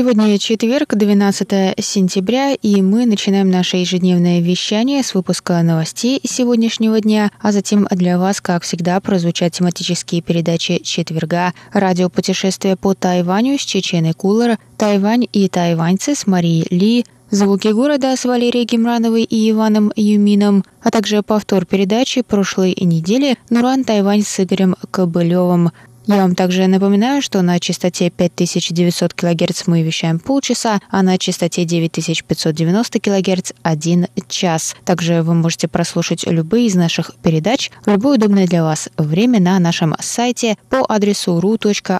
Сегодня четверг, 12 сентября, и мы начинаем наше ежедневное вещание с выпуска новостей сегодняшнего дня, а затем для вас, как всегда, прозвучат тематические передачи четверга, радиопутешествие по Тайваню с Чеченой Кулер, Тайвань и тайваньцы с Марией Ли, Звуки города с Валерией Гемрановой и Иваном Юмином, а также повтор передачи прошлой недели «Нуран Тайвань» с Игорем Кобылевым. Я вам также напоминаю, что на частоте 5900 кГц мы вещаем полчаса, а на частоте 9590 кГц – один час. Также вы можете прослушать любые из наших передач в любое удобное для вас время на нашем сайте по адресу ru.rti.org.tw.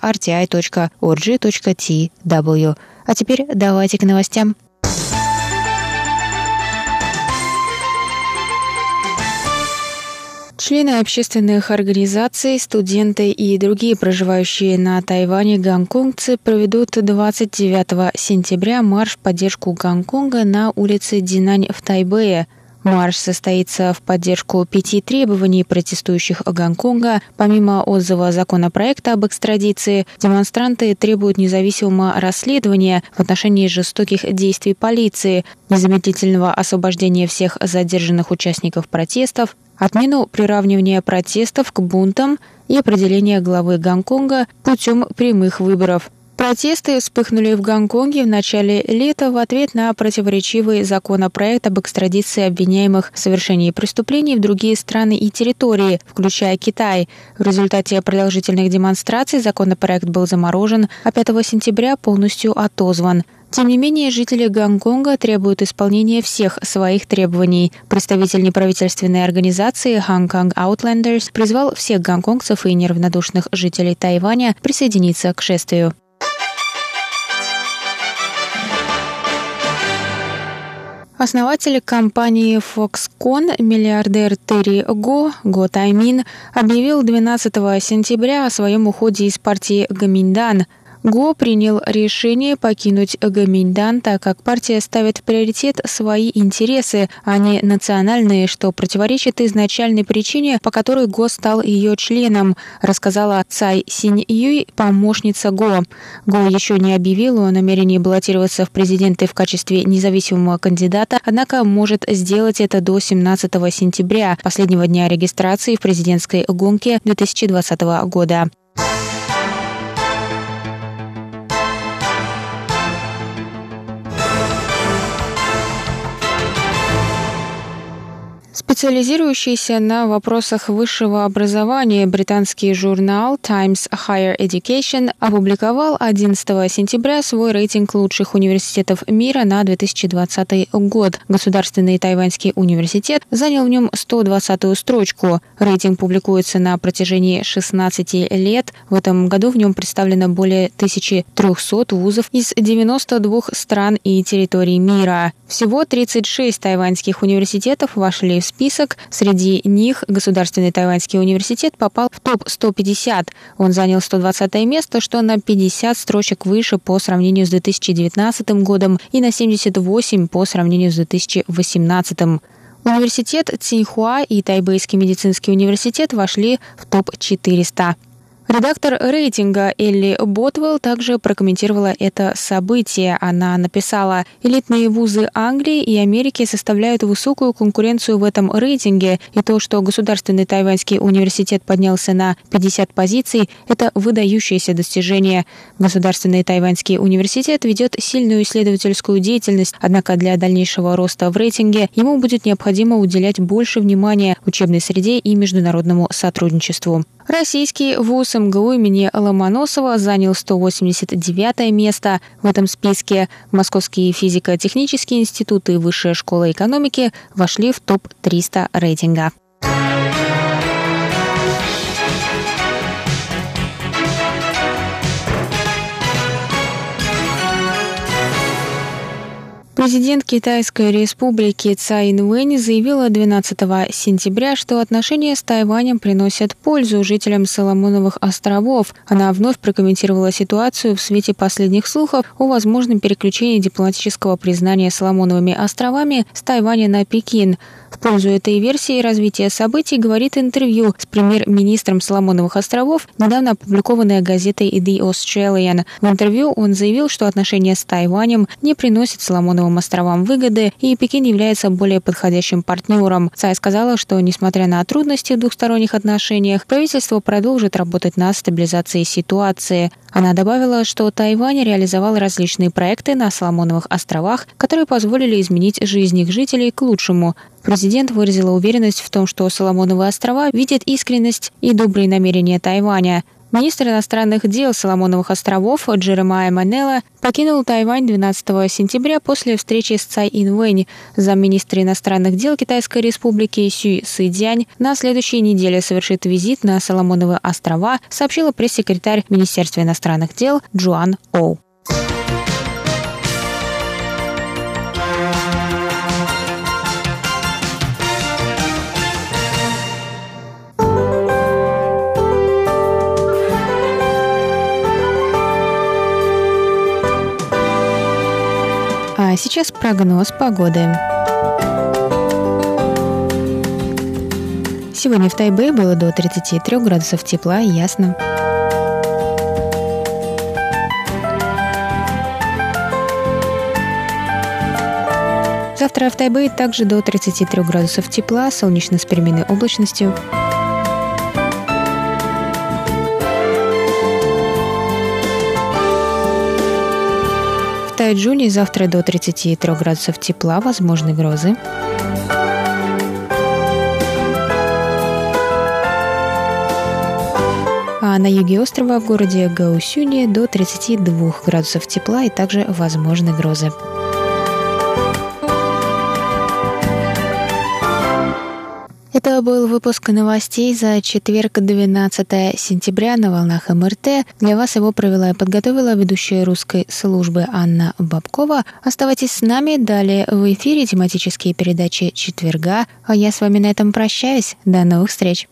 А теперь давайте к новостям. Члены общественных организаций, студенты и другие проживающие на Тайване гонконгцы проведут 29 сентября марш в поддержку Гонконга на улице Динань в Тайбэе. Марш состоится в поддержку пяти требований протестующих Гонконга. Помимо отзыва законопроекта об экстрадиции, демонстранты требуют независимого расследования в отношении жестоких действий полиции, незамедлительного освобождения всех задержанных участников протестов, отмену приравнивания протестов к бунтам и определение главы Гонконга путем прямых выборов. Протесты вспыхнули в Гонконге в начале лета в ответ на противоречивый законопроект об экстрадиции обвиняемых в совершении преступлений в другие страны и территории, включая Китай. В результате продолжительных демонстраций законопроект был заморожен, а 5 сентября полностью отозван. Тем не менее, жители Гонконга требуют исполнения всех своих требований. Представитель неправительственной организации Hong Kong Outlanders призвал всех гонконгцев и неравнодушных жителей Тайваня присоединиться к шествию. Основатель компании Foxconn, миллиардер Терри Го, Го Таймин, объявил 12 сентября о своем уходе из партии Гаминдан – Го принял решение покинуть Гаминьдан, так как партия ставит в приоритет свои интересы, а не национальные, что противоречит изначальной причине, по которой Го стал ее членом, рассказала Цай Синь Юй, помощница Го. Го еще не объявил о намерении баллотироваться в президенты в качестве независимого кандидата, однако может сделать это до 17 сентября, последнего дня регистрации в президентской гонке 2020 года. Специализирующийся на вопросах высшего образования британский журнал Times Higher Education опубликовал 11 сентября свой рейтинг лучших университетов мира на 2020 год. Государственный тайваньский университет занял в нем 120-ю строчку. Рейтинг публикуется на протяжении 16 лет. В этом году в нем представлено более 1300 вузов из 92 стран и территорий мира. Всего 36 тайваньских университетов вошли в список. Среди них Государственный Тайваньский университет попал в топ-150. Он занял 120 место, что на 50 строчек выше по сравнению с 2019 годом и на 78 по сравнению с 2018. Университет Цинхуа и Тайбэйский медицинский университет вошли в топ-400. Редактор рейтинга Элли Ботвелл также прокомментировала это событие. Она написала, элитные вузы Англии и Америки составляют высокую конкуренцию в этом рейтинге, и то, что Государственный тайваньский университет поднялся на 50 позиций, это выдающееся достижение. Государственный тайваньский университет ведет сильную исследовательскую деятельность, однако для дальнейшего роста в рейтинге ему будет необходимо уделять больше внимания учебной среде и международному сотрудничеству. Российский вуз МГУ имени Ломоносова занял 189 место в этом списке. Московские физико-технические институты и Высшая школа экономики вошли в топ-300 рейтинга. Президент Китайской республики Цай Инвэнь заявила 12 сентября, что отношения с Тайванем приносят пользу жителям Соломоновых островов. Она вновь прокомментировала ситуацию в свете последних слухов о возможном переключении дипломатического признания Соломоновыми островами с Тайваня на Пекин. В пользу этой версии развития событий говорит интервью с премьер-министром Соломоновых островов, недавно опубликованное газетой The Australian. В интервью он заявил, что отношения с Тайванем не приносят Соломоновым островам выгоды, и Пекин является более подходящим партнером. Цай сказала, что, несмотря на трудности в двухсторонних отношениях, правительство продолжит работать над стабилизацией ситуации. Она добавила, что Тайвань реализовал различные проекты на Соломоновых островах, которые позволили изменить жизнь их жителей к лучшему. Президент выразила уверенность в том, что Соломоновые острова видят искренность и добрые намерения Тайваня. Министр иностранных дел Соломоновых островов Джеремайя Манела покинул Тайвань 12 сентября после встречи с Цай Инвэнь. Замминистра иностранных дел Китайской республики Сюй Сыдянь на следующей неделе совершит визит на Соломоновые острова, сообщила пресс-секретарь Министерства иностранных дел Джуан Оу. А сейчас прогноз погоды. Сегодня в Тайбе было до 33 градусов тепла и ясно. Завтра в Тайбе также до 33 градусов тепла, солнечно с переменной облачностью. Тайджуне завтра до 33 градусов тепла, возможны грозы. А на юге острова в городе Гаусюне до 32 градусов тепла и также возможны грозы. Это был выпуск новостей за четверг, 12 сентября на волнах МРТ. Для вас его провела и подготовила ведущая русской службы Анна Бабкова. Оставайтесь с нами. Далее в эфире тематические передачи четверга. А я с вами на этом прощаюсь. До новых встреч.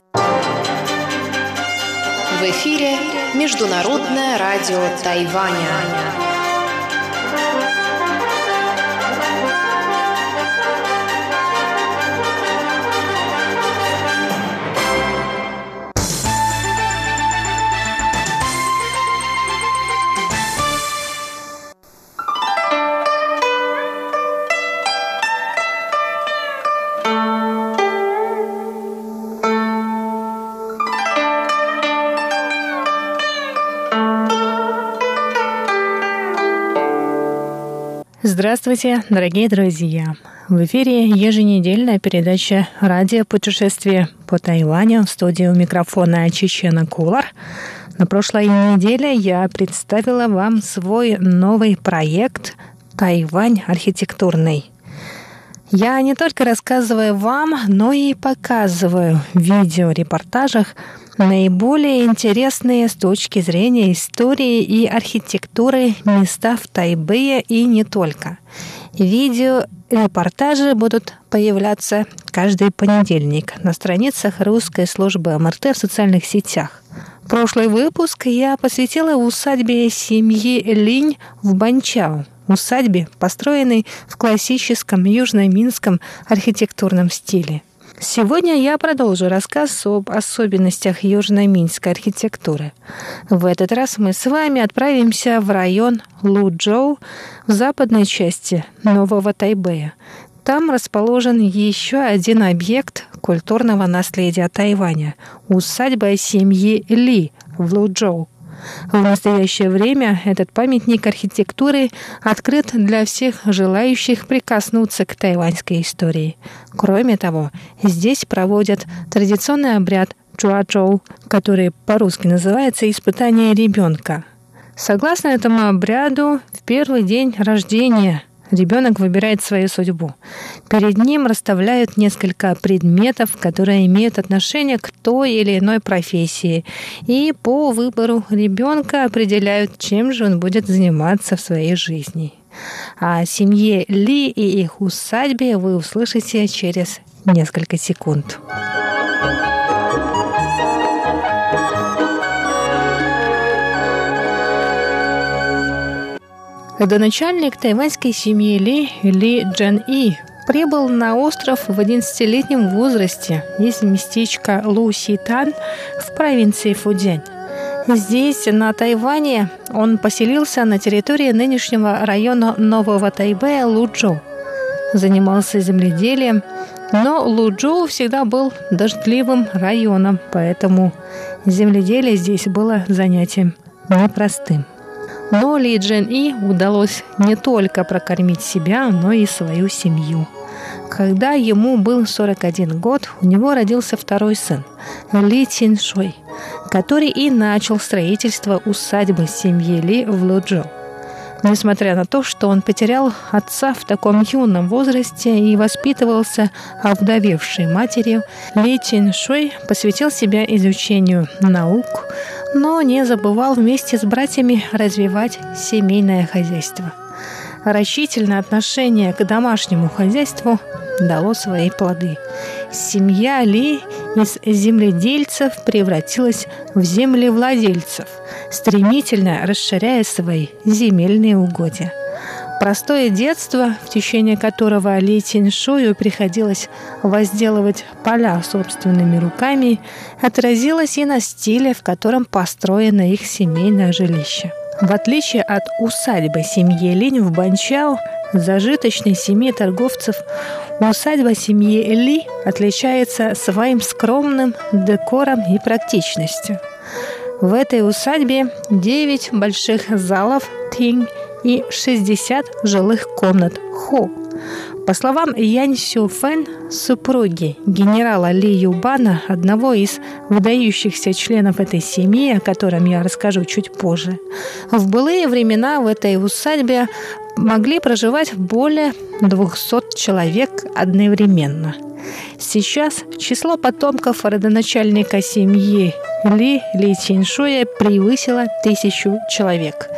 В эфире Международное радио Тайваня. Здравствуйте, дорогие друзья! В эфире еженедельная передача «Радио путешествие по Тайваню» в студии у микрофона Чечена Кулар. На прошлой неделе я представила вам свой новый проект «Тайвань архитектурный». Я не только рассказываю вам, но и показываю в видеорепортажах наиболее интересные с точки зрения истории и архитектуры места в Тайбэе и не только. Видеорепортажи будут появляться каждый понедельник на страницах русской службы МРТ в социальных сетях. Прошлый выпуск я посвятила усадьбе семьи Линь в Банчао, усадьбе, построенной в классическом южно-минском архитектурном стиле – Сегодня я продолжу рассказ об особенностях южно-минской архитектуры. В этот раз мы с вами отправимся в район Луджоу в западной части Нового Тайбэя. Там расположен еще один объект культурного наследия Тайваня – усадьба семьи Ли в Луджоу. В настоящее время этот памятник архитектуры открыт для всех желающих прикоснуться к тайваньской истории. Кроме того, здесь проводят традиционный обряд чуачоу, который по-русски называется «испытание ребенка». Согласно этому обряду, в первый день рождения Ребенок выбирает свою судьбу. Перед ним расставляют несколько предметов, которые имеют отношение к той или иной профессии. И по выбору ребенка определяют, чем же он будет заниматься в своей жизни. О семье Ли и их усадьбе вы услышите через несколько секунд. Родоначальник тайваньской семьи Ли, Ли Джан И, прибыл на остров в 11-летнем возрасте из местечка Ситан в провинции Фудзянь. Здесь, на Тайване, он поселился на территории нынешнего района Нового Тайбэя Луджоу. Занимался земледелием, но Луджоу всегда был дождливым районом, поэтому земледелие здесь было занятием непростым. Но Ли Джен И удалось не только прокормить себя, но и свою семью. Когда ему был 41 год, у него родился второй сын Ли Тин Шой, который и начал строительство усадьбы семьи Ли в Луджоу. Несмотря на то, что он потерял отца в таком юном возрасте и воспитывался овдовевшей матерью, Ли Чин Шуй посвятил себя изучению наук, но не забывал вместе с братьями развивать семейное хозяйство. Рачительное отношение к домашнему хозяйству дало свои плоды. Семья Ли из земледельцев превратилась в землевладельцев, стремительно расширяя свои земельные угодья. Простое детство, в течение которого Ли Тиньшую приходилось возделывать поля собственными руками, отразилось и на стиле, в котором построено их семейное жилище. В отличие от усадьбы семьи Линь в Банчао, зажиточной семьи торговцев, усадьба семьи Ли отличается своим скромным декором и практичностью. В этой усадьбе 9 больших залов Тинь и 60 жилых комнат Хо. По словам Янь Сю Фэн, супруги генерала Ли Юбана, одного из выдающихся членов этой семьи, о котором я расскажу чуть позже, в былые времена в этой усадьбе могли проживать более 200 человек одновременно. Сейчас число потомков родоначальника семьи Ли Ли Чиншуя превысило тысячу человек.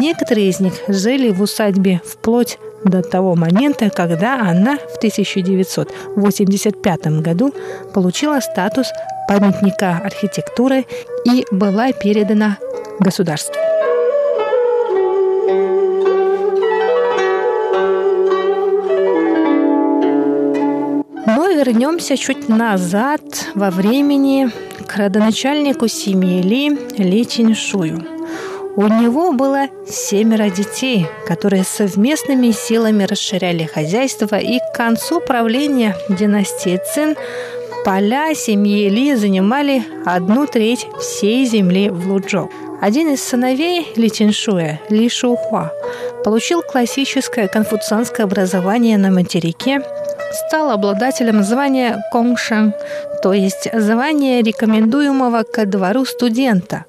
Некоторые из них жили в усадьбе вплоть до того момента, когда она в 1985 году получила статус памятника архитектуры и была передана государству. вернемся чуть назад во времени к родоначальнику семьи Ли, Ли Чиншую. У него было семеро детей, которые совместными силами расширяли хозяйство, и к концу правления династии Цин поля семьи Ли занимали одну треть всей земли в Луджоу. Один из сыновей Ли Тиншуя, Ли Шухуа, получил классическое конфуцианское образование на материке стал обладателем звания Конгшан, то есть звания рекомендуемого ко двору студента.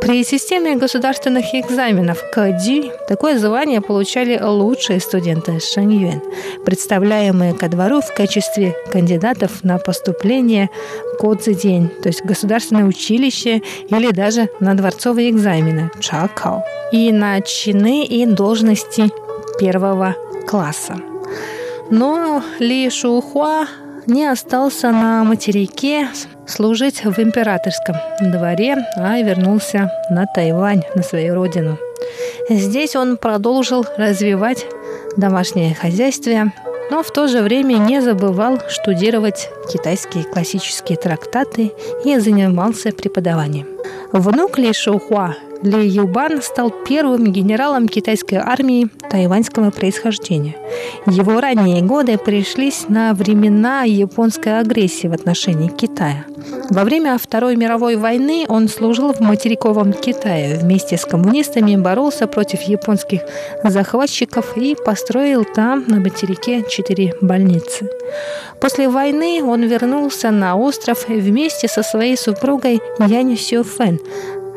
При системе государственных экзаменов КДИ такое звание получали лучшие студенты Шаньюэн, представляемые ко двору в качестве кандидатов на поступление Кодзидень, то есть государственное училище или даже на дворцовые экзамены Чакао и на чины и должности первого класса. Но Ли Шухуа не остался на материке служить в императорском дворе, а вернулся на Тайвань, на свою родину. Здесь он продолжил развивать домашнее хозяйство, но в то же время не забывал штудировать китайские классические трактаты и занимался преподаванием. Внук Ли Шухуа ли Юбан стал первым генералом китайской армии тайваньского происхождения. Его ранние годы пришлись на времена японской агрессии в отношении Китая. Во время Второй мировой войны он служил в материковом Китае. Вместе с коммунистами боролся против японских захватчиков и построил там, на материке, четыре больницы. После войны он вернулся на остров вместе со своей супругой Янь Сюфен,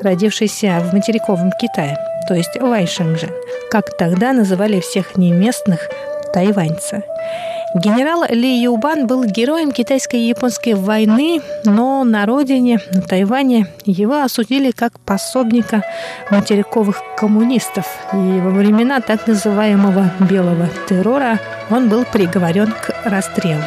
родившийся в материковом Китае, то есть Вайшенжен, как тогда называли всех неместных тайваньца. Генерал Ли Юбан был героем китайско-японской войны, но на родине, на Тайване, его осудили как пособника материковых коммунистов. И во времена так называемого «белого террора» он был приговорен к расстрелу.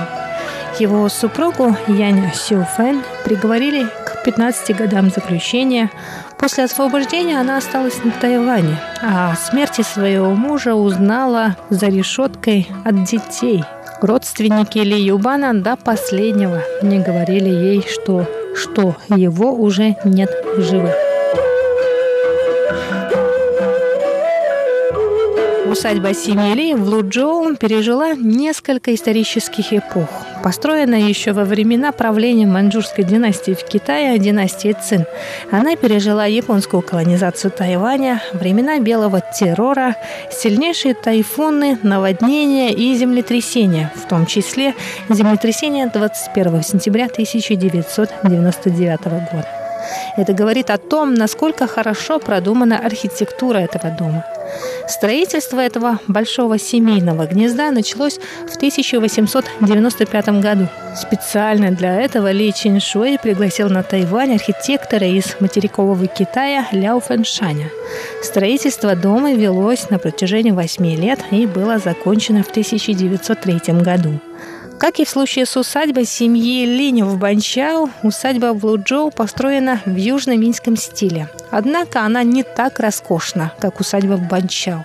Его супругу Янь Сюфэн приговорили 15 годам заключения. После освобождения она осталась на Тайване, а о смерти своего мужа узнала за решеткой от детей – Родственники Ли Юбана до последнего не говорили ей, что, что его уже нет в живых. Усадьба Симели в Луджоу пережила несколько исторических эпох. Построена еще во времена правления маньчжурской династии в Китае, династии Цин. Она пережила японскую колонизацию Тайваня, времена белого террора, сильнейшие тайфуны, наводнения и землетрясения, в том числе землетрясение 21 сентября 1999 года. Это говорит о том, насколько хорошо продумана архитектура этого дома. Строительство этого большого семейного гнезда началось в 1895 году. Специально для этого Ли Чиншуэй пригласил на Тайвань архитектора из материкового Китая Ляо Фэншаня. Строительство дома велось на протяжении восьми лет и было закончено в 1903 году. Как и в случае с усадьбой семьи Линь в Банчао, усадьба в Луджоу построена в южно-минском стиле. Однако она не так роскошна, как усадьба в Банчао.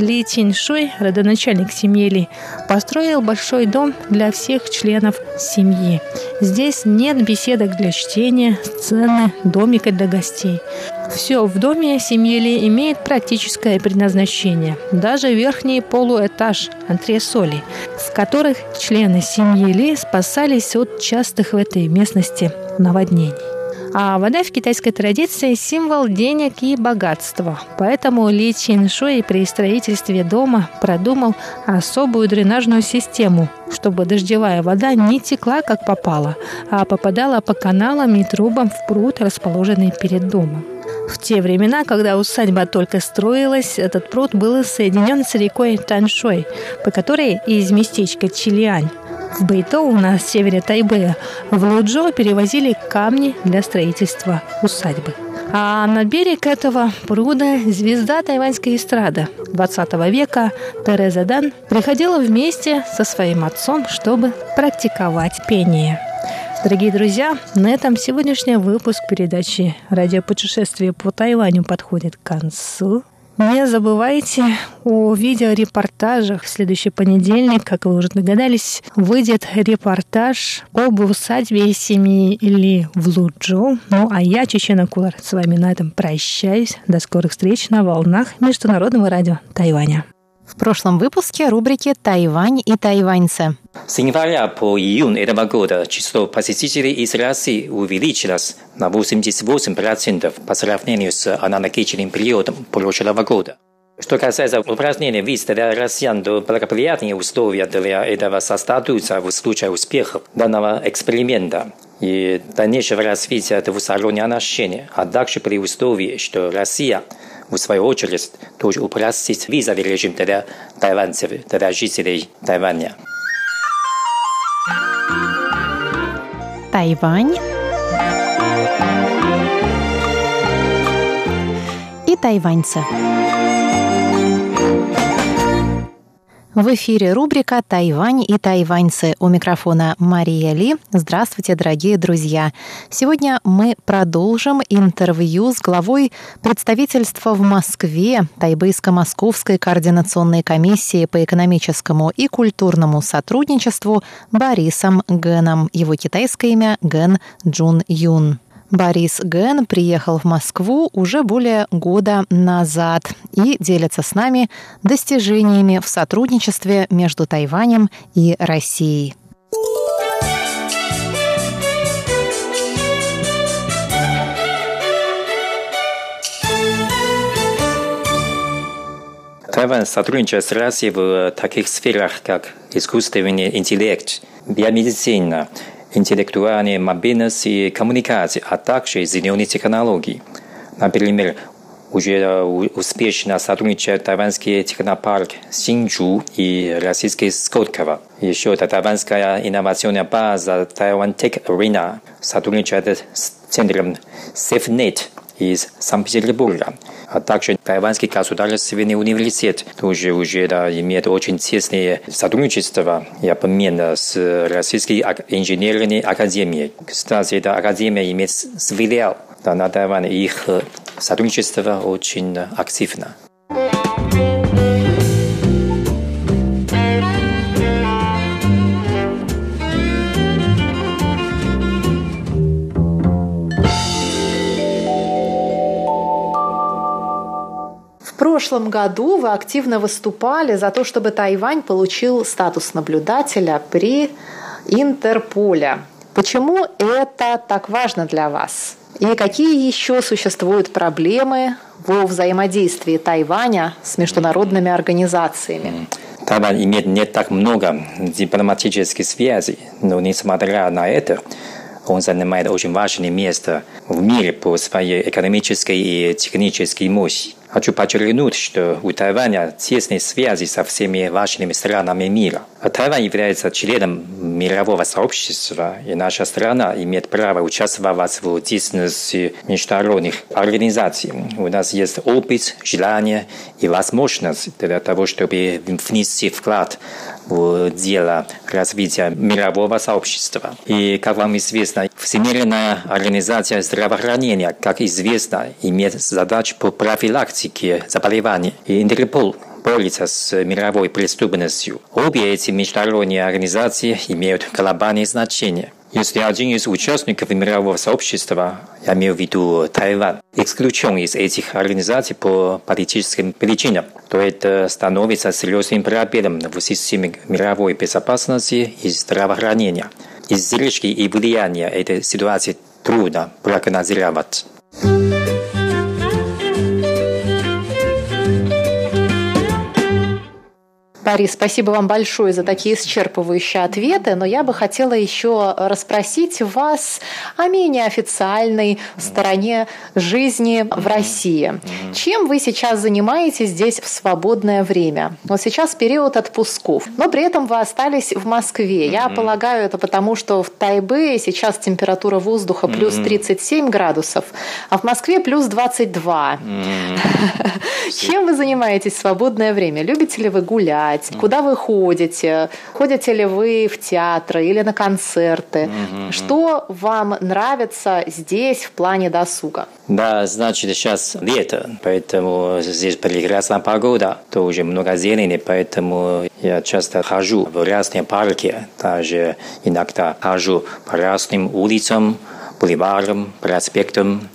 Ли Тиньшуй, родоначальник семьи Ли, построил большой дом для всех членов семьи. Здесь нет беседок для чтения, сцены, домика для гостей. Все в доме семьи Ли имеет практическое предназначение. Даже верхний полуэтаж антресолей, в которых члены семьи Ли спасались от частых в этой местности наводнений. А вода в китайской традиции – символ денег и богатства. Поэтому Ли Чин Шуй при строительстве дома продумал особую дренажную систему, чтобы дождевая вода не текла как попало, а попадала по каналам и трубам в пруд, расположенный перед домом. В те времена, когда усадьба только строилась, этот пруд был соединен с рекой Таншой, по которой из местечка Чилиань в Бэйтоу на севере Тайбэя в Луджо перевозили камни для строительства усадьбы. А на берег этого пруда звезда тайваньской эстрады 20 века Тереза Дан приходила вместе со своим отцом, чтобы практиковать пение. Дорогие друзья, на этом сегодняшний выпуск передачи «Радиопутешествие по Тайваню» подходит к концу. Не забывайте о видеорепортажах. В следующий понедельник, как вы уже догадались, выйдет репортаж об усадьбе семьи Ли в Луджоу. Ну, а я, Чечена Кулар, с вами на этом прощаюсь. До скорых встреч на волнах Международного радио Тайваня. Прошлом выпуске рубрики «Тайвань и тайваньцы». С января по июнь этого года число посетителей из России увеличилось на 88% по сравнению с аналогичным периодом прошлого года. Что касается упражнения виз для россиян, то благоприятные условия для этого создадутся в случае успеха данного эксперимента и дальнейшего развития двусторонних отношений, а также при условии, что Россия – в свою очередь, тоже упростить визовый режим для тайванцев, для жителей Тайваня. Тайвань и тайваньцы. В эфире рубрика «Тайвань и тайваньцы». У микрофона Мария Ли. Здравствуйте, дорогие друзья. Сегодня мы продолжим интервью с главой представительства в Москве Тайбейско-Московской координационной комиссии по экономическому и культурному сотрудничеству Борисом Гэном. Его китайское имя Ген Джун Юн. Борис Ген приехал в Москву уже более года назад и делится с нами достижениями в сотрудничестве между Тайванем и Россией. Тайвань сотрудничает с Россией в таких сферах, как искусственный интеллект, биомедицина, интеллектуальная мобильность и коммуникации, а также зеленые технологии. Например, уже успешно сотрудничает тайванский технопарк Синджу и российский Скотково. Еще тайванская инновационная база Taiwan Tech Arena сотрудничает с центром SafeNet из Санкт-Петербурга. А также Тайванский государственный университет тоже уже да, имеет очень тесное сотрудничество и обмен с Российской инженерной академией. Кстати, эта академия имеет филиал да, на Тайване, их сотрудничество очень активно. Прошлом году вы активно выступали за то, чтобы Тайвань получил статус наблюдателя при Интерполе. Почему это так важно для вас? И какие еще существуют проблемы во взаимодействии Тайваня с международными организациями? Тайвань имеет не так много дипломатических связей, но несмотря на это, он занимает очень важное место в мире по своей экономической и технической мощи. Хочу подчеркнуть, что у Тайваня тесные связи со всеми важными странами мира. Тайвань является членом мирового сообщества, и наша страна имеет право участвовать в деятельности международных организаций. У нас есть опыт, желание и возможность для того, чтобы внести вклад в дело развития мирового сообщества. И, как вам известно, Всемирная организация здравоохранения, как известно, имеет задачу по профилактике заболеваний. И Интерпол борется с мировой преступностью. Обе эти международные организации имеют глобальное значение – если один из участников мирового сообщества, я имею в виду Тайвань, исключен из этих организаций по политическим причинам, то это становится серьезным проблемом в системе мировой безопасности и здравоохранения. Излишки и влияние этой ситуации трудно прогнозировать. Борис, спасибо вам большое за такие исчерпывающие ответы, но я бы хотела еще расспросить вас о менее официальной стороне жизни в России. Чем вы сейчас занимаетесь здесь в свободное время? Вот сейчас период отпусков, но при этом вы остались в Москве. Я полагаю, это потому, что в Тайбе сейчас температура воздуха плюс 37 градусов, а в Москве плюс 22. Чем вы занимаетесь в свободное время? Любите ли вы гулять? Узнать, куда вы ходите, ходите ли вы в театры или на концерты, mm-hmm. что вам нравится здесь в плане досуга? Да, значит, сейчас лето, поэтому здесь прекрасная погода, тоже много зелени, поэтому я часто хожу в разные парки, даже иногда хожу по разным улицам, бульварам, проспектам,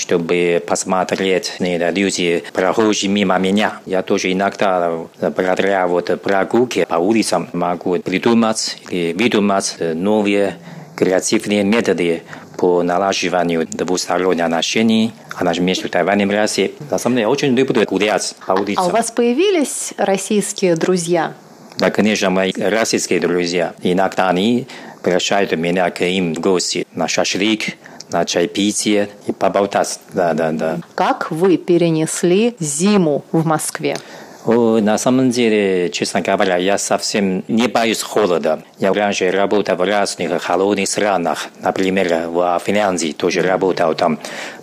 чтобы посмотреть на люди, прохожие мимо меня. Я тоже иногда благодаря вот прогулке по улицам могу придумать или выдумать новые креативные методы по налаживанию двусторонних отношений между Тайванем и Россией. На самом деле, я очень люблю гулять по улицам. А у вас появились российские друзья? Да, конечно, мои российские друзья. Иногда они приглашают меня к им в гости на шашлык, на чайпитие и поболтать. Да, да, да. Как вы перенесли зиму в Москве? О, на самом деле, честно говоря, я совсем не боюсь холода. Я раньше работал в разных холодных странах. Например, в Финляндии тоже работал там.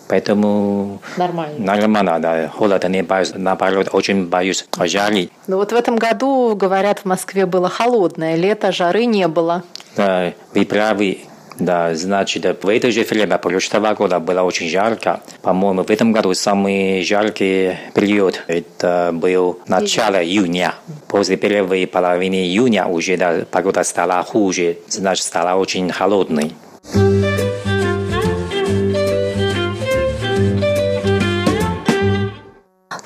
Поэтому нормально. Нормально, да. Холода не боюсь. Наоборот, очень боюсь жары. Ну вот в этом году, говорят, в Москве было холодное лето, жары не было. Да, вы правы. Да, значит, в это же время прошлого года было очень жарко. По-моему, в этом году самый жаркий период это был начало июня. После первой половины июня уже да, погода стала хуже, значит, стала очень холодной.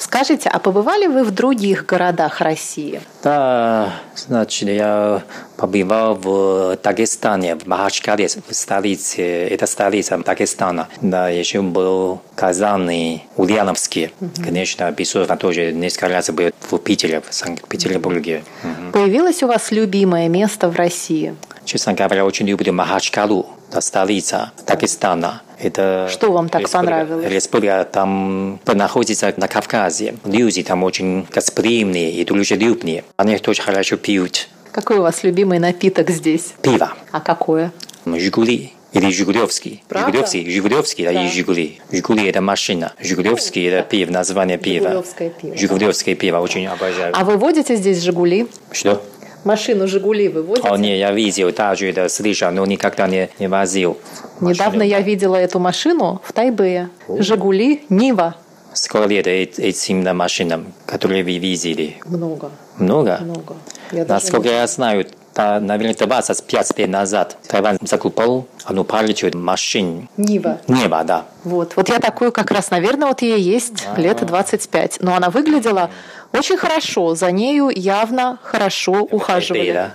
Скажите, а побывали вы в других городах России? Да, значит, я побывал в Дагестане, в Махачкале, в столице, это столица Дагестана. Да, еще был Казан и Ульяновске. Угу. Конечно, безусловно, тоже несколько раз был в Питере, в Санкт-Петербурге. Угу. Появилось у вас любимое место в России? Честно говоря, очень люблю Махачкалу, столица Дагестана. Это Что вам так республика- понравилось? Республика там находится на Кавказе. Люди там очень гостеприимные и дружелюбные. Они тоже хорошо пьют Какой у вас любимый напиток здесь? пиво. А какое? Жигули. Или Жигулевский. Правда? Жигулевский, Жигулевский да. Да. и Жигули. Жигули это машина. Жигулевский это пиво, название пива. Жигулевское пиво. Жигулевское пиво, очень обожаю. А вы водите здесь «Жигули»? Что? Машину «Жигули» вы? О, не, я видел, также это слышал, но никогда не, не возил. Недавно Машину. я видела эту машину в Тайбэе. «Жигули» Нива. Сколько лет э- этим машинам, которые вы видели? Много, Много? много. Я Насколько я знаю, та, наверное, 25 лет назад Тайвань закупал одну партию машин. Нива. Небо, да. Вот. вот я такую как раз, наверное, вот ей есть лет 25. Но она выглядела очень хорошо. За нею явно хорошо ухаживали. Да.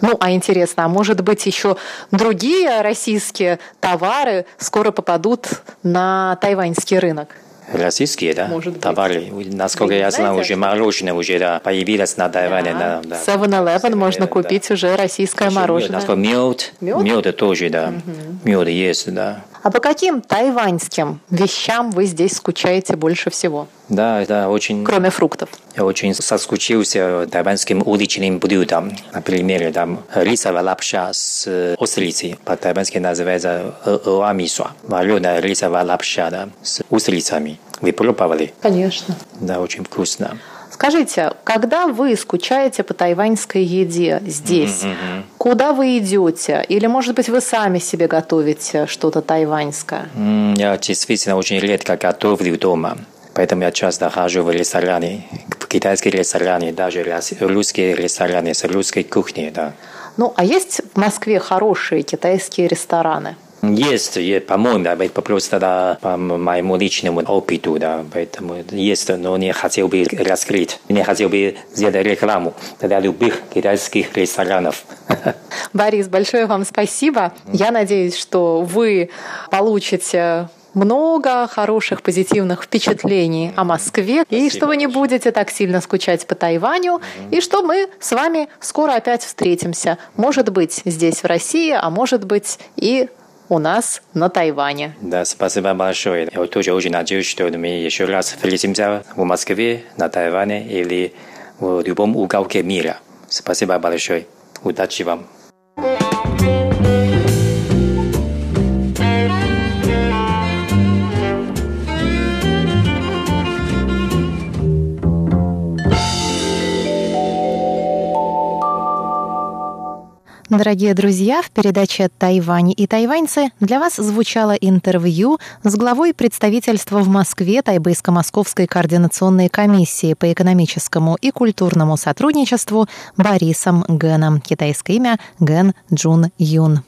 Ну, а интересно, а может быть еще другие российские товары скоро попадут на тайваньский рынок? Российские, да, Может быть. товары. Насколько Вы я знаю, уже мороженое уже да, появилось на Тайване. Да, да. 7-Eleven можно да. купить уже российское Еще мороженое. Насколько мед, Мед? мед тоже, да. Мед есть, да. А по каким тайваньским вещам вы здесь скучаете больше всего, Да, да, очень, кроме фруктов? я очень соскучился тайваньским уличным блюдом. Например, там рисовая лапша с устрицей. По-тайвански называется уамисуа. Вареная рисовая лапша да, с устрицами. Вы пробовали? Конечно. Да, очень вкусно. Скажите, когда вы скучаете по тайваньской еде здесь, куда вы идете? Или, может быть, вы сами себе готовите что-то тайваньское? М, Я действительно очень редко готовлю дома. Поэтому я часто хожу в рестораны, в китайские рестораны, даже русские рестораны с русской кухней, да. Ну, а есть в Москве хорошие китайские рестораны? Есть, по-моему, да, просто да, по моему личному опыту, да, поэтому есть, но не хотел бы раскрыть, не хотел бы сделать рекламу для любых китайских ресторанов. Борис, большое вам спасибо. Я надеюсь, что вы получите много хороших позитивных впечатлений о Москве, и что вы не будете так сильно скучать по Тайваню, и что мы с вами скоро опять встретимся. Может быть, здесь, в России, а может быть и у нас на Тайване. Да, спасибо большое. Я тоже очень надеюсь, что мы еще раз встретимся в Москве, на Тайване или в любом уголке мира. Спасибо большое. Удачи вам. Дорогие друзья, в передаче «Тайвань и тайваньцы» для вас звучало интервью с главой представительства в Москве Тайбэйско-Московской координационной комиссии по экономическому и культурному сотрудничеству Борисом Гэном. Китайское имя Ген Джун Юн.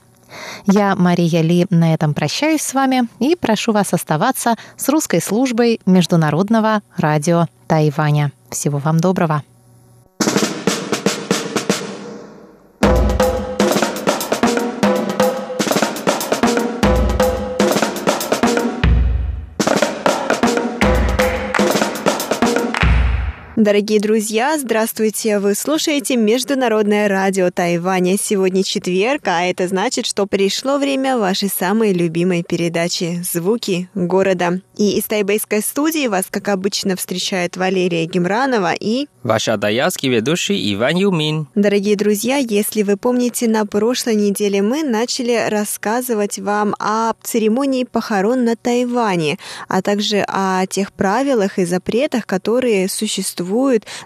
Я, Мария Ли, на этом прощаюсь с вами и прошу вас оставаться с русской службой Международного радио Тайваня. Всего вам доброго. Дорогие друзья, здравствуйте! Вы слушаете Международное радио Тайваня. Сегодня четверг, а это значит, что пришло время вашей самой любимой передачи «Звуки города». И из тайбэйской студии вас, как обычно, встречает Валерия Гемранова и... Ваш адаялский ведущий Иван Юмин. Дорогие друзья, если вы помните, на прошлой неделе мы начали рассказывать вам о церемонии похорон на Тайване, а также о тех правилах и запретах, которые существуют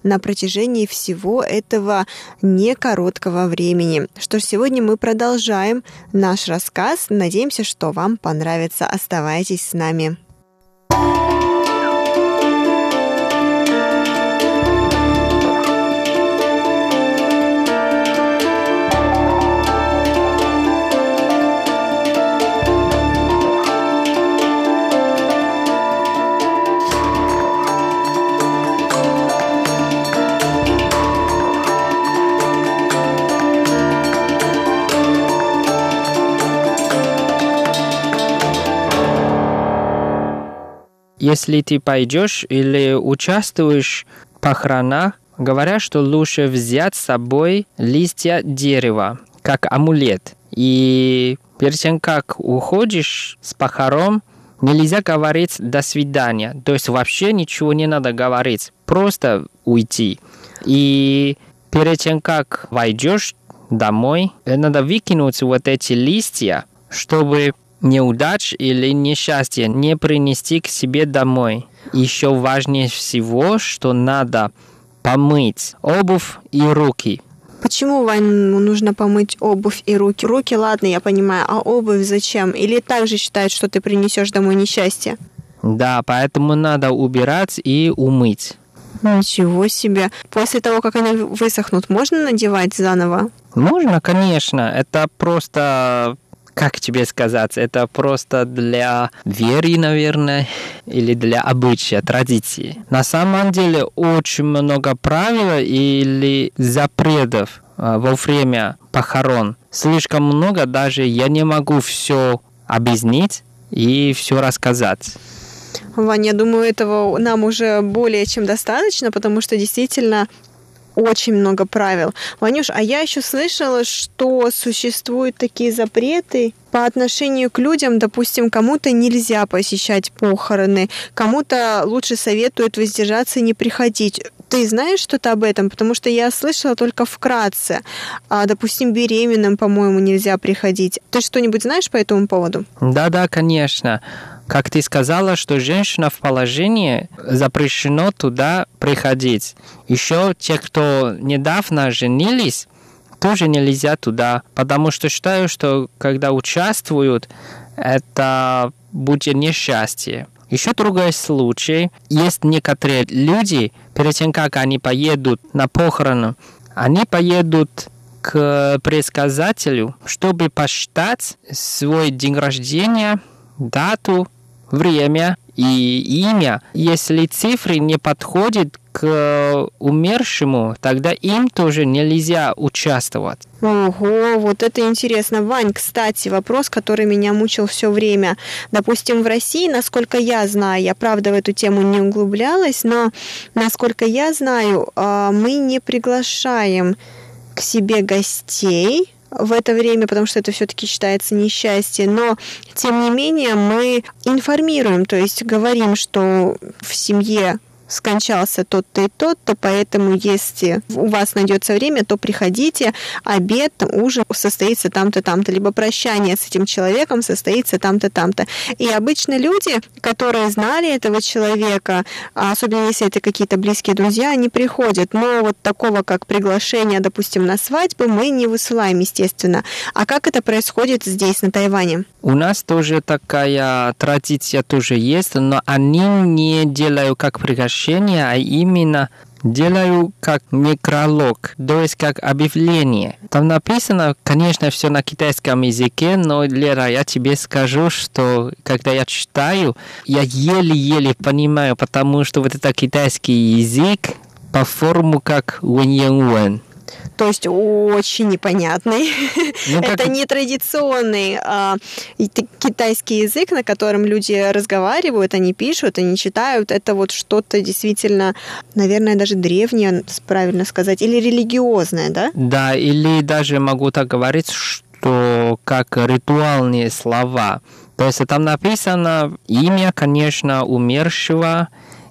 на протяжении всего этого не короткого времени. Что ж, сегодня мы продолжаем наш рассказ. Надеемся, что вам понравится. Оставайтесь с нами. Если ты пойдешь или участвуешь в похоронах, говорят, что лучше взять с собой листья дерева, как амулет. И перед тем, как уходишь с похорон, нельзя говорить «до свидания». То есть вообще ничего не надо говорить, просто уйти. И перед тем, как войдешь домой, надо выкинуть вот эти листья, чтобы неудач или несчастье не принести к себе домой. Еще важнее всего, что надо помыть обувь и руки. Почему, Вань, нужно помыть обувь и руки? Руки, ладно, я понимаю, а обувь зачем? Или также считают, что ты принесешь домой несчастье? Да, поэтому надо убирать и умыть. Ничего себе. После того, как они высохнут, можно надевать заново? Можно, конечно. Это просто как тебе сказать, это просто для веры, наверное, или для обычая, традиции. На самом деле очень много правил или запретов а, во время похорон. Слишком много, даже я не могу все объяснить и все рассказать. Ваня, я думаю, этого нам уже более чем достаточно, потому что действительно очень много правил. Ванюш, а я еще слышала, что существуют такие запреты по отношению к людям, допустим, кому-то нельзя посещать похороны, кому-то лучше советуют воздержаться и не приходить. Ты знаешь что-то об этом? Потому что я слышала только вкратце. А, допустим, беременным, по-моему, нельзя приходить. Ты что-нибудь знаешь по этому поводу? Да-да, конечно. Как ты сказала, что женщина в положении запрещено туда приходить. Еще те, кто недавно женились, тоже нельзя туда, потому что считаю, что когда участвуют, это будет несчастье. Еще другой случай. Есть некоторые люди, перед тем, как они поедут на похороны, они поедут к предсказателю, чтобы посчитать свой день рождения, дату время и имя. Если цифры не подходят к умершему, тогда им тоже нельзя участвовать. Ого, вот это интересно. Вань, кстати, вопрос, который меня мучил все время. Допустим, в России, насколько я знаю, я правда в эту тему не углублялась, но насколько я знаю, а, мы не приглашаем к себе гостей, в это время, потому что это все-таки считается несчастье. Но, тем не менее, мы информируем, то есть говорим, что в семье скончался тот-то и тот-то, поэтому если у вас найдется время, то приходите, обед, ужин состоится там-то, там-то, либо прощание с этим человеком состоится там-то, там-то. И обычно люди, которые знали этого человека, особенно если это какие-то близкие друзья, они приходят, но вот такого, как приглашение, допустим, на свадьбу, мы не высылаем, естественно. А как это происходит здесь, на Тайване? У нас тоже такая традиция тоже есть, но они не делают как приглашение обращение, а именно делаю как некролог, то есть как объявление. Там написано, конечно, все на китайском языке, но, Лера, я тебе скажу, что когда я читаю, я еле-еле понимаю, потому что вот это китайский язык по форму как Wen то есть очень непонятный. Ну, как... Это не традиционный а, китайский язык, на котором люди разговаривают, они пишут, они читают. Это вот что-то действительно, наверное, даже древнее, правильно сказать, или религиозное, да? Да, или даже могу так говорить, что как ритуальные слова. То есть там написано имя, конечно, умершего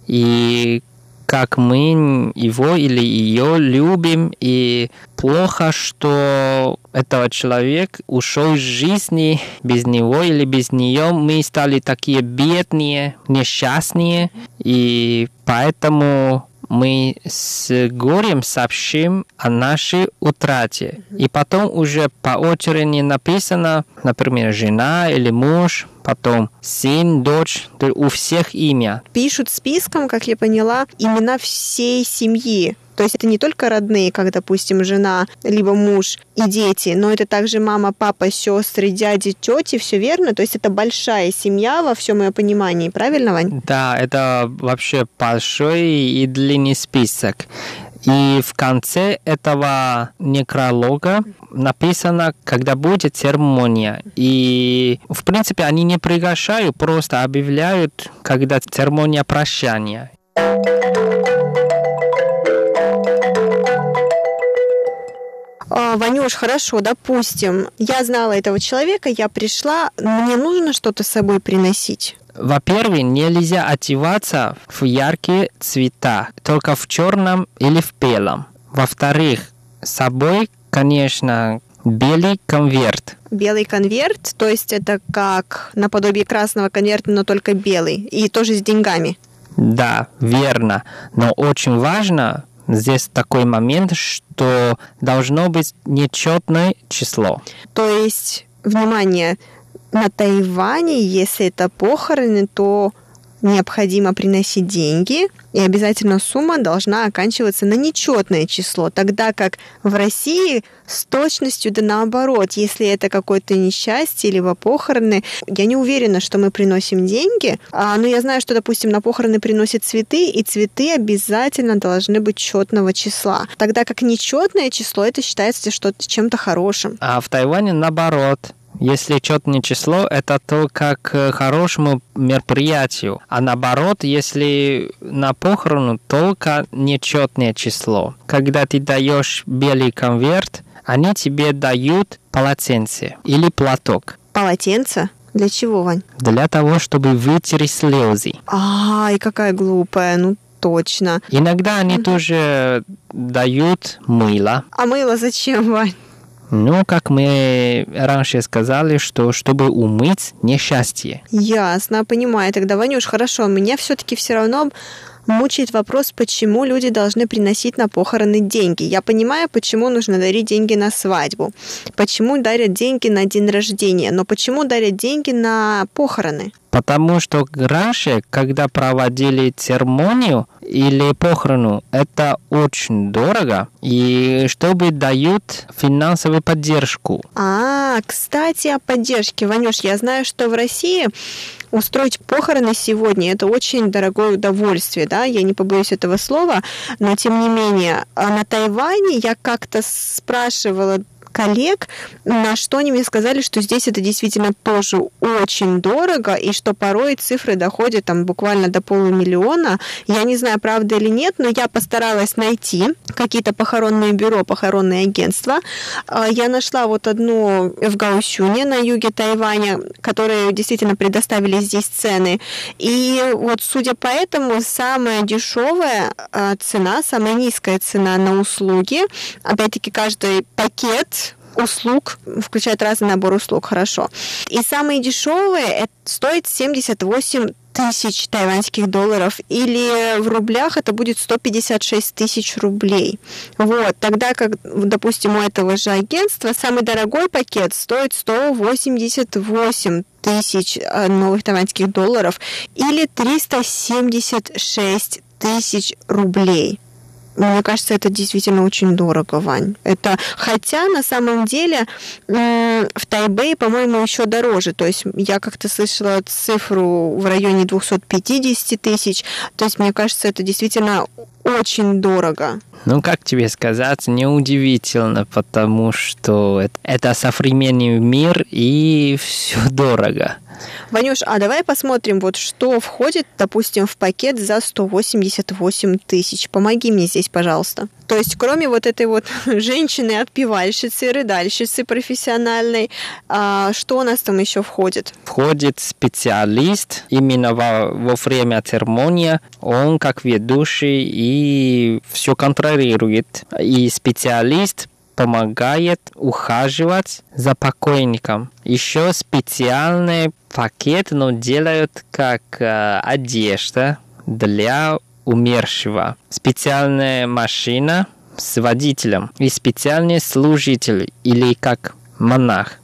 и как мы его или ее любим, и плохо, что этого человек ушел из жизни без него или без нее. Мы стали такие бедные, несчастные, и поэтому мы с горем сообщим о нашей утрате. И потом уже по очереди написано, например, жена или муж, потом сын, дочь, у всех имя. Пишут списком, как я поняла, имена всей семьи. То есть это не только родные, как, допустим, жена, либо муж и дети, но это также мама, папа, сестры, дяди, тети, все верно? То есть это большая семья во всем моем понимании, правильно, Вань? Да, это вообще большой и длинный список. И в конце этого некролога написано, когда будет церемония. И, в принципе, они не приглашают, просто объявляют, когда церемония прощания. А, Ванюш, хорошо, допустим, я знала этого человека, я пришла, мне нужно что-то с собой приносить? Во-первых, нельзя одеваться в яркие цвета, только в черном или в белом. Во-вторых, с собой, конечно, белый конверт. Белый конверт, то есть это как наподобие красного конверта, но только белый, и тоже с деньгами. Да, верно. Но очень важно здесь такой момент, что должно быть нечетное число. То есть, внимание, на Тайване, если это похороны, то необходимо приносить деньги, и обязательно сумма должна оканчиваться на нечетное число, тогда как в России с точностью да наоборот, если это какое-то несчастье или во похороны, я не уверена, что мы приносим деньги, а, но я знаю, что, допустим, на похороны приносят цветы, и цветы обязательно должны быть четного числа, тогда как нечетное число это считается что-то чем-то хорошим. А в Тайване наоборот. Если четное число, это только к хорошему мероприятию. А наоборот, если на похорону только нечетное число. Когда ты даешь белый конверт, они тебе дают полотенце или платок. Полотенце? Для чего, Вань? Для того, чтобы вытереть слезы. Ай, какая глупая. Ну, точно. Иногда они тоже дают мыло. А мыло зачем, Вань? Ну, как мы раньше сказали, что чтобы умыть несчастье. Ясно, понимаю. Тогда, Ванюш, хорошо, меня все-таки все равно мучает вопрос, почему люди должны приносить на похороны деньги. Я понимаю, почему нужно дарить деньги на свадьбу, почему дарят деньги на день рождения, но почему дарят деньги на похороны? Потому что раньше, когда проводили церемонию или похорону, это очень дорого, и чтобы дают финансовую поддержку. А, кстати, о поддержке. Ванюш, я знаю, что в России устроить похороны сегодня это очень дорогое удовольствие, да, я не побоюсь этого слова, но тем не менее, а на Тайване я как-то спрашивала коллег, на что они мне сказали, что здесь это действительно тоже очень дорого, и что порой цифры доходят там буквально до полумиллиона. Я не знаю, правда или нет, но я постаралась найти какие-то похоронные бюро, похоронные агентства. А, я нашла вот одну в Гаусюне на юге Тайваня, которые действительно предоставили здесь цены. И вот судя по этому, самая дешевая а, цена, самая низкая цена на услуги, опять-таки каждый пакет услуг, включает разный набор услуг, хорошо. И самые дешевые это стоит 78 тысяч тайваньских долларов, или в рублях это будет 156 тысяч рублей. Вот, тогда как, допустим, у этого же агентства самый дорогой пакет стоит 188 тысяч э, новых тайваньских долларов или 376 тысяч рублей. Мне кажется, это действительно очень дорого, Вань. Это, хотя на самом деле в Тайбэе, по-моему, еще дороже. То есть я как-то слышала цифру в районе 250 тысяч. То есть мне кажется, это действительно очень дорого. Ну, как тебе сказать, неудивительно, потому что это современный мир и все дорого. Ванюш, а давай посмотрим, вот что входит, допустим, в пакет за 188 тысяч. Помоги мне здесь, пожалуйста. То есть, кроме вот этой вот женщины-отпевальщицы, рыдальщицы профессиональной, а что у нас там еще входит? Входит специалист именно во, во время церемонии. Он как ведущий и все контролирует. И специалист помогает ухаживать за покойником. Еще специальный пакет, но делают как э, одежда для умершего. Специальная машина с водителем и специальный служитель или как монах.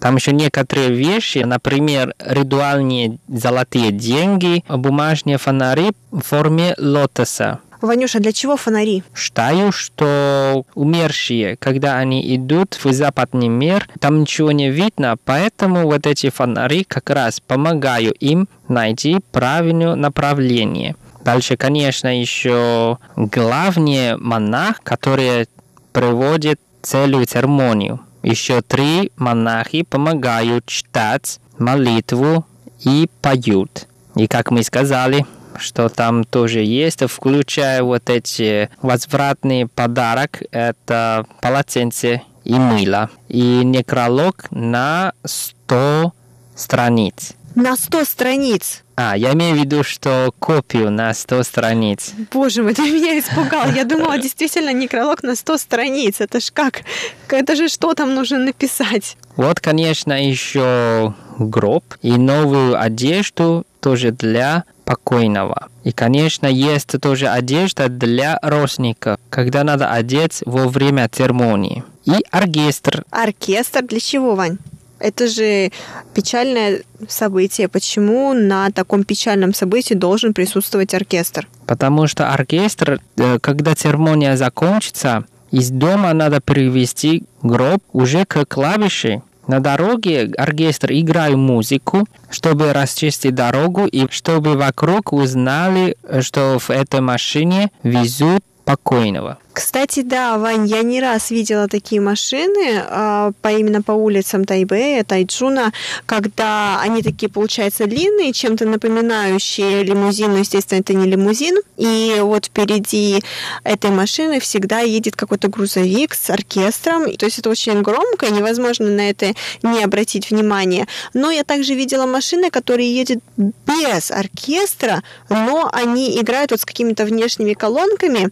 Там еще некоторые вещи, например, ритуальные золотые деньги, бумажные фонари в форме лотоса. Ванюша, для чего фонари? Считаю, что умершие, когда они идут в западный мир, там ничего не видно, поэтому вот эти фонари как раз помогают им найти правильное направление. Дальше, конечно, еще главный монах, который проводит целую церемонию. Еще три монахи помогают читать молитву и поют. И как мы сказали, что там тоже есть, включая вот эти возвратные подарок, это полотенце и мыло, и некролог на 100 страниц. На 100 страниц. А, я имею в виду, что копию на 100 страниц. Боже мой, ты меня испугал. Я думала, действительно, некролог на 100 страниц. Это ж как? Это же что там нужно написать? Вот, конечно, еще гроб и новую одежду тоже для покойного. И, конечно, есть тоже одежда для родственников, когда надо одеть во время церемонии. И оркестр. Оркестр для чего, Вань? Это же печальное событие. Почему на таком печальном событии должен присутствовать оркестр? Потому что оркестр, э, когда церемония закончится, из дома надо привести гроб уже к клавише. На дороге оркестр играет музыку, чтобы расчистить дорогу и чтобы вокруг узнали, что в этой машине везут покойного. Кстати, да, Вань, я не раз видела такие машины а, по именно по улицам Тайбэя, Тайчжуна, когда они такие, получается, длинные, чем-то напоминающие лимузин, но, естественно, это не лимузин. И вот впереди этой машины всегда едет какой-то грузовик с оркестром. То есть это очень громко, невозможно на это не обратить внимание. Но я также видела машины, которые едут без оркестра, но они играют вот с какими-то внешними колонками,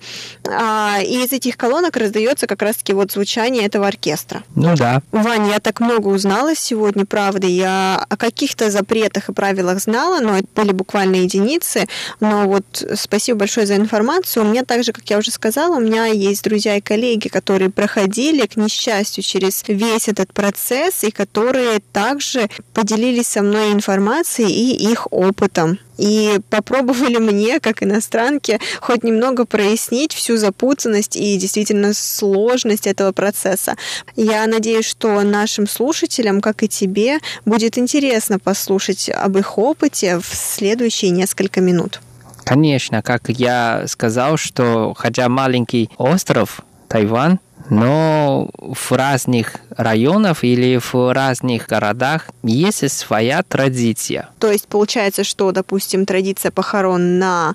а, и из этих колонок раздается как раз-таки вот звучание этого оркестра. Ну да. Ваня, я так много узнала сегодня, правда. Я о каких-то запретах и правилах знала, но это были буквально единицы. Но вот спасибо большое за информацию. У меня также, как я уже сказала, у меня есть друзья и коллеги, которые проходили, к несчастью, через весь этот процесс, и которые также поделились со мной информацией и их опытом и попробовали мне, как иностранке, хоть немного прояснить всю запутанность и действительно сложность этого процесса. Я надеюсь, что нашим слушателям, как и тебе, будет интересно послушать об их опыте в следующие несколько минут. Конечно, как я сказал, что хотя маленький остров Тайвань, но в разных районах или в разных городах есть своя традиция. То есть получается, что, допустим, традиция похорон на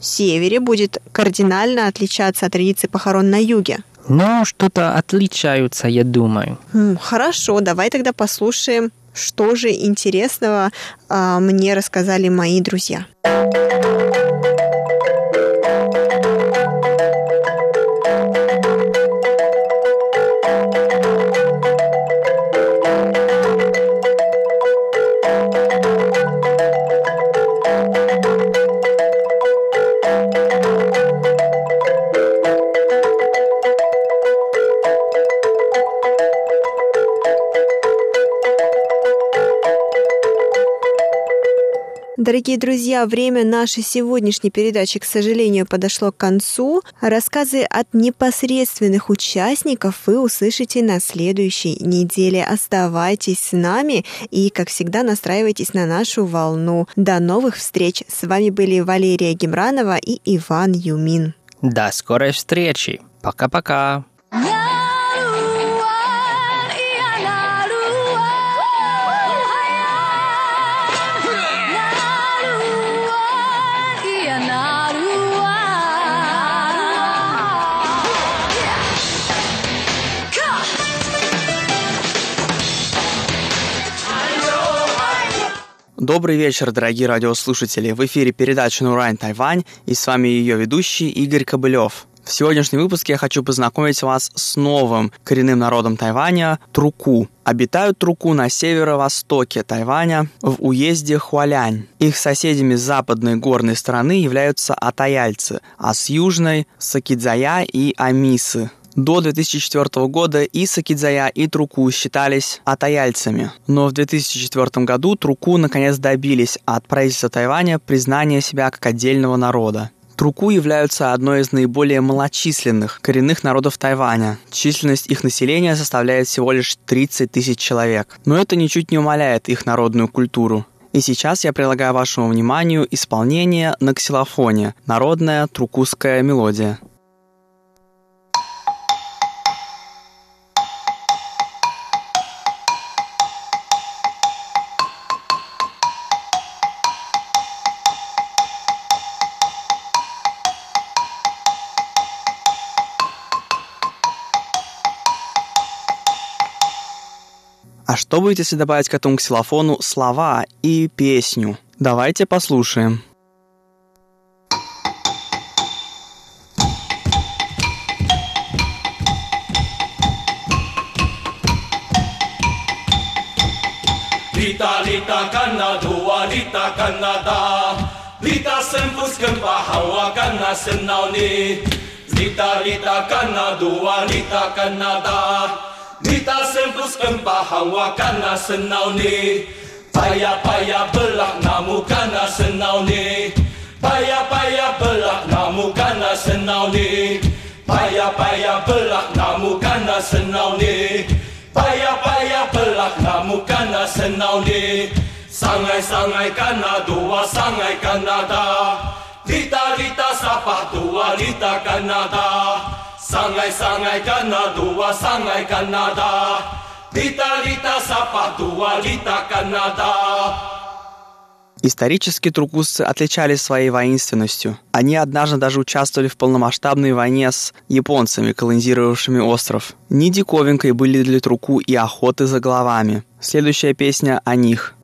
севере будет кардинально отличаться от традиции похорон на юге? Ну, что-то отличаются, я думаю. Хорошо, давай тогда послушаем, что же интересного а, мне рассказали мои друзья. Дорогие друзья, время нашей сегодняшней передачи, к сожалению, подошло к концу. Рассказы от непосредственных участников вы услышите на следующей неделе. Оставайтесь с нами и, как всегда, настраивайтесь на нашу волну. До новых встреч! С вами были Валерия Гемранова и Иван Юмин. До скорой встречи! Пока-пока! Добрый вечер, дорогие радиослушатели. В эфире передача «Нурайн Тайвань» и с вами ее ведущий Игорь Кобылев. В сегодняшнем выпуске я хочу познакомить вас с новым коренным народом Тайваня – Труку. Обитают Труку на северо-востоке Тайваня, в уезде Хуалянь. Их соседями с западной горной стороны являются атаяльцы, а с южной – Сакидзая и Амисы. До 2004 года и Сакидзая, и Труку считались атаяльцами. Но в 2004 году Труку наконец добились от правительства Тайваня признания себя как отдельного народа. Труку являются одной из наиболее малочисленных коренных народов Тайваня. Численность их населения составляет всего лишь 30 тысяч человек. Но это ничуть не умаляет их народную культуру. И сейчас я предлагаю вашему вниманию исполнение на ксилофоне «Народная трукузская мелодия». А что будет, если добавить к этому ксилофону слова и песню? Давайте послушаем. Lita, lita, kana dua, lita, kana da Lita sempus gempa hawa kana senau ni Lita, lita, kana dua, lita, kana da Lita sempus gempa hawa kana senau ni. Payah, payah belak namu kana senau ni. Payah, payah belak namu kana senau ni. Payah, payah belak namu kana senau ni. Payah-payah belak namu kana senau ni. Sangai-sangai kana dua sangai Kanada Lita-lita sapah dua lita Kanada Sangai-sangai kana dua sangai Kanada Lita-lita sapah dua lita Kanada Исторически трукусцы отличались своей воинственностью. Они однажды даже участвовали в полномасштабной войне с японцами, колонизировавшими остров. Не диковинкой были для труку и охоты за головами. Следующая песня о них.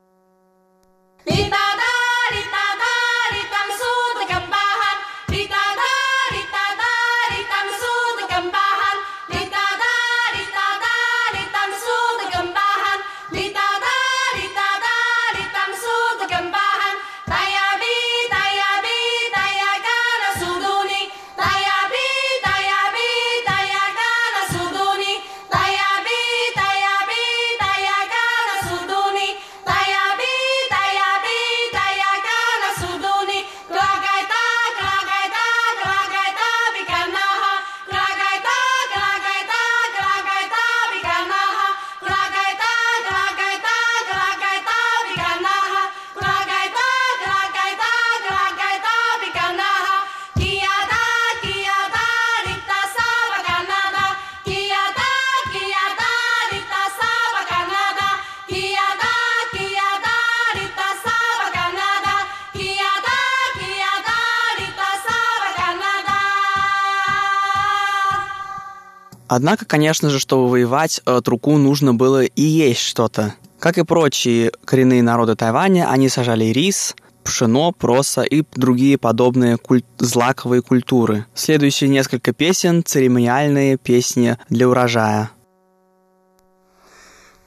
Однако, конечно же, чтобы воевать, э, Труку нужно было и есть что-то. Как и прочие коренные народы Тайваня, они сажали рис, пшено, проса и другие подобные куль... злаковые культуры. Следующие несколько песен – церемониальные песни для урожая.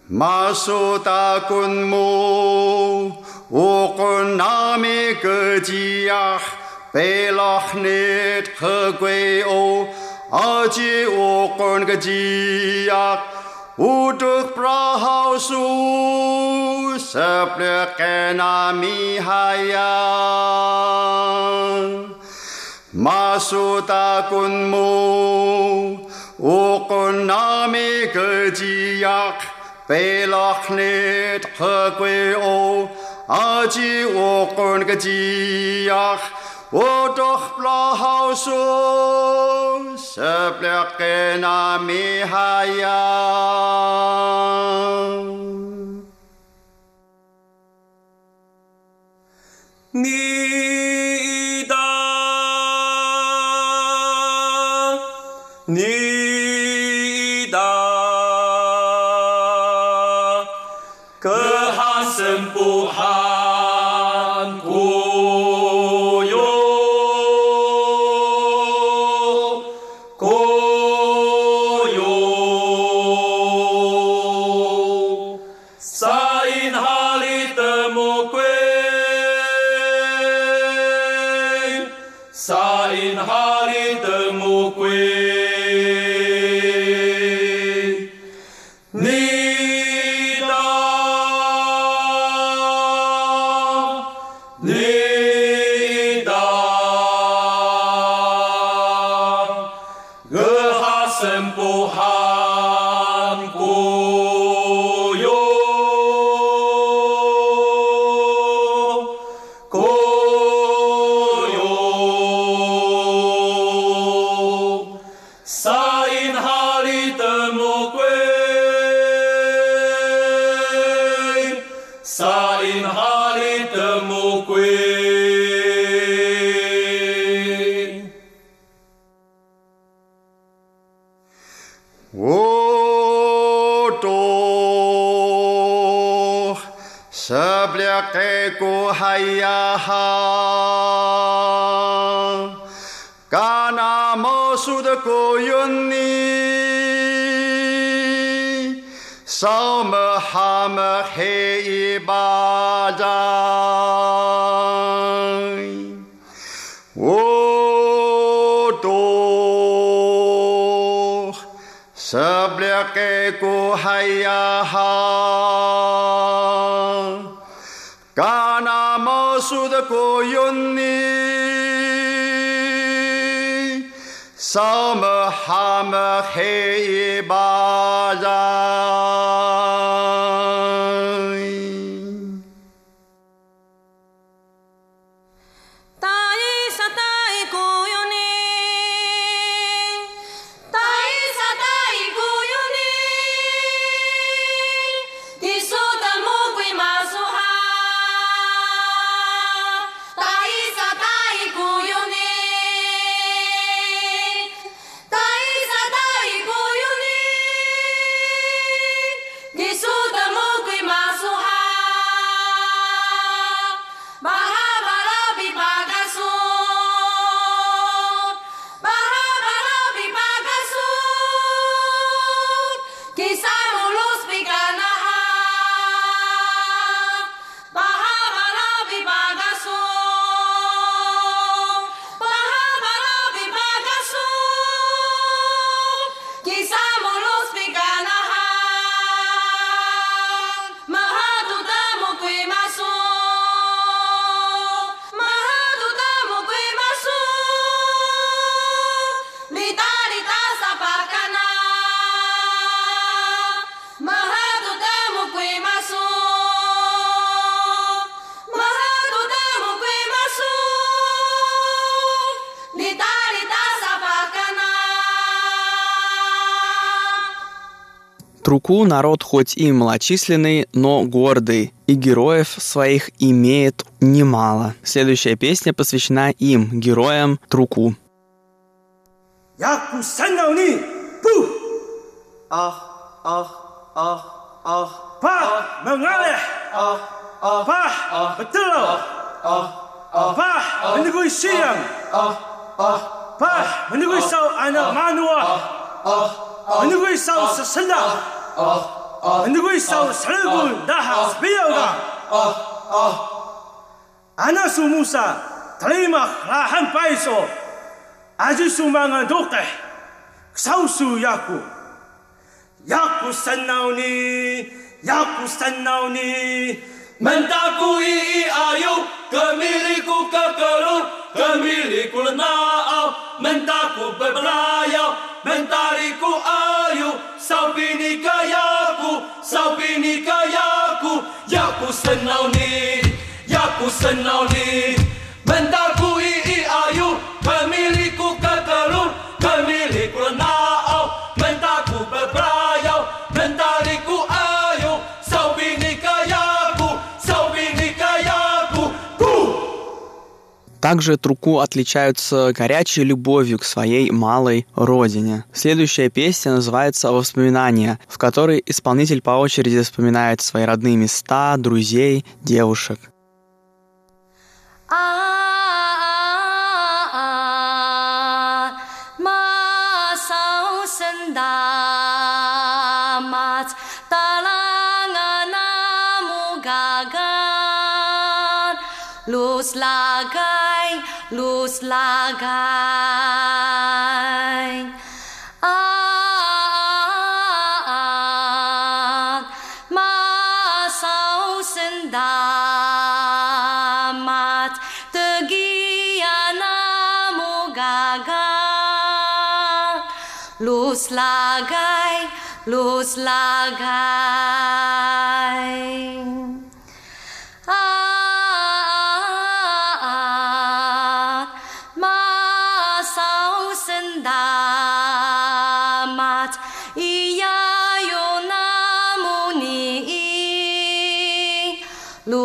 Масута кунму, укунами гдиях, 아지 오건 그지약 우득 브라하우스 세플레케나미 하양 마수다 군무 오건 나미 그지약 베락넷 허괴오 아지 오건 그지약 我多想告诉，说别再难为情。你。in hari the mukwe. hammer heiba Баку народ хоть и малочисленный, но гордый, и героев своих имеет немало. Следующая песня посвящена им, героям Труку. Ах, ах, ах, ах, па, мангаве, ах, ах, па, ах, бетело, ах, ах, па, менегуй сиям, ах, ах, па, менегуй сау, айна мануа, ах, менегуй сау, сасалах, 누아! 만들고 있어! 서슬라! 만들고 있어! 살고 나하 스피어가! 아나수 무사! 달리마 라한 바이소! 아주 수망한 독대! 사우수 야구! 야구 산나오니 야구 산나오니 Mentakui i ayu kemiliku kekeru kemiliku naau mentaku bebelaya mentariku ayu. Saupini kayaku saupini kayaku. Yaku senau ni yaku senau ni. Также Труку отличаются горячей любовью к своей малой родине. Следующая песня называется «Воспоминания», в которой исполнитель по очереди вспоминает свои родные места, друзей, девушек. Ah, masau luslagan at ah, masaw sendam at tegian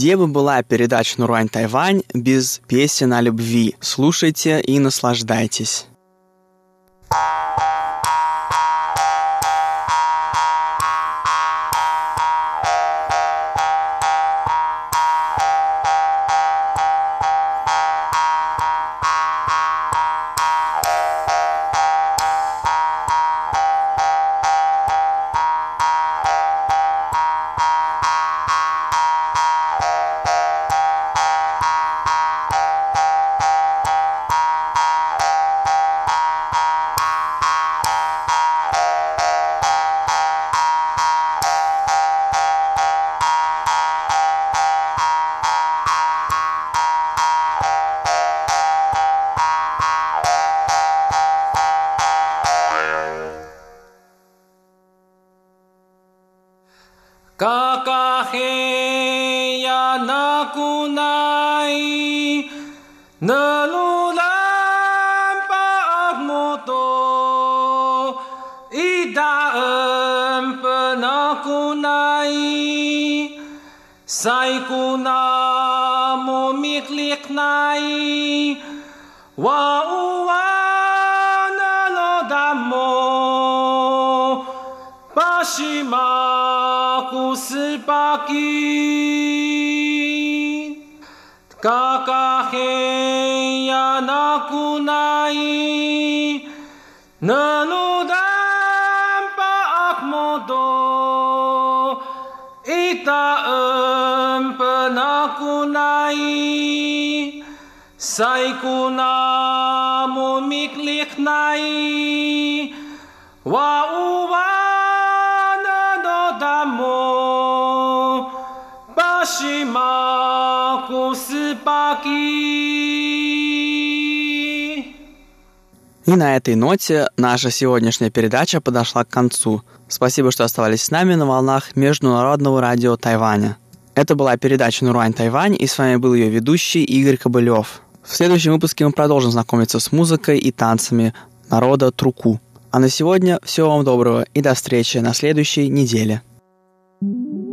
Где бы была передача Нурань Тайвань без песен о любви? Слушайте и наслаждайтесь. tunay Nanudan paak mo do Itaem penakunai Saikuna mumiklik nai Wow И на этой ноте наша сегодняшняя передача подошла к концу. Спасибо, что оставались с нами на волнах Международного радио Тайваня. Это была передача «Нурань Тайвань», и с вами был ее ведущий Игорь Кобылев. В следующем выпуске мы продолжим знакомиться с музыкой и танцами народа Труку. А на сегодня всего вам доброго и до встречи на следующей неделе. 一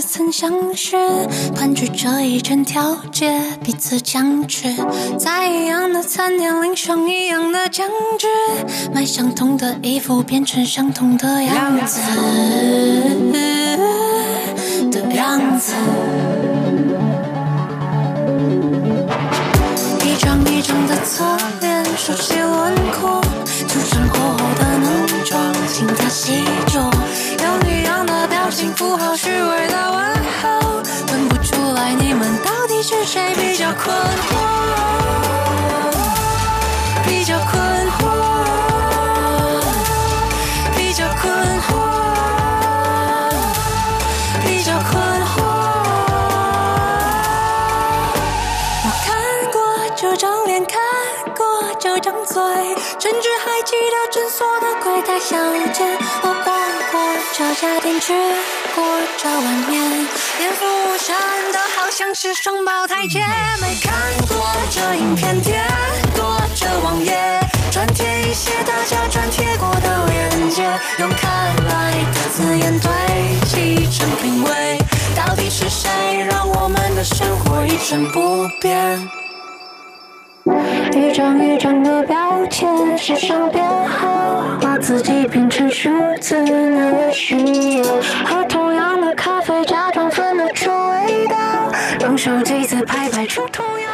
似曾相识，团聚着一整条街，彼此僵持。在一样的餐厅领上一样的酱汁，买相同的衣服变成相同的样子的样子。一张一张的侧脸，熟悉轮廓，涂上厚厚的浓妆，轻擦细着，用一样的表情符号，虚伪谁比较困惑，比较困惑，比较困惑，比较困惑。我看过这张脸，看过这张嘴，甚至还记得诊所的柜台小姐。我逛过这家店，吃过这碗面，连服务生都好像是双胞胎姐妹。看过这影片，贴过这网页，转贴一些大家转贴过的链接，用看来的字眼堆积成品味。到底是谁让我们的生活一成不变？一张一张的标签写上编号，把自己变成数字那么炫耀。喝同样的咖啡，假装分得出味道，用手机自拍拍出同样。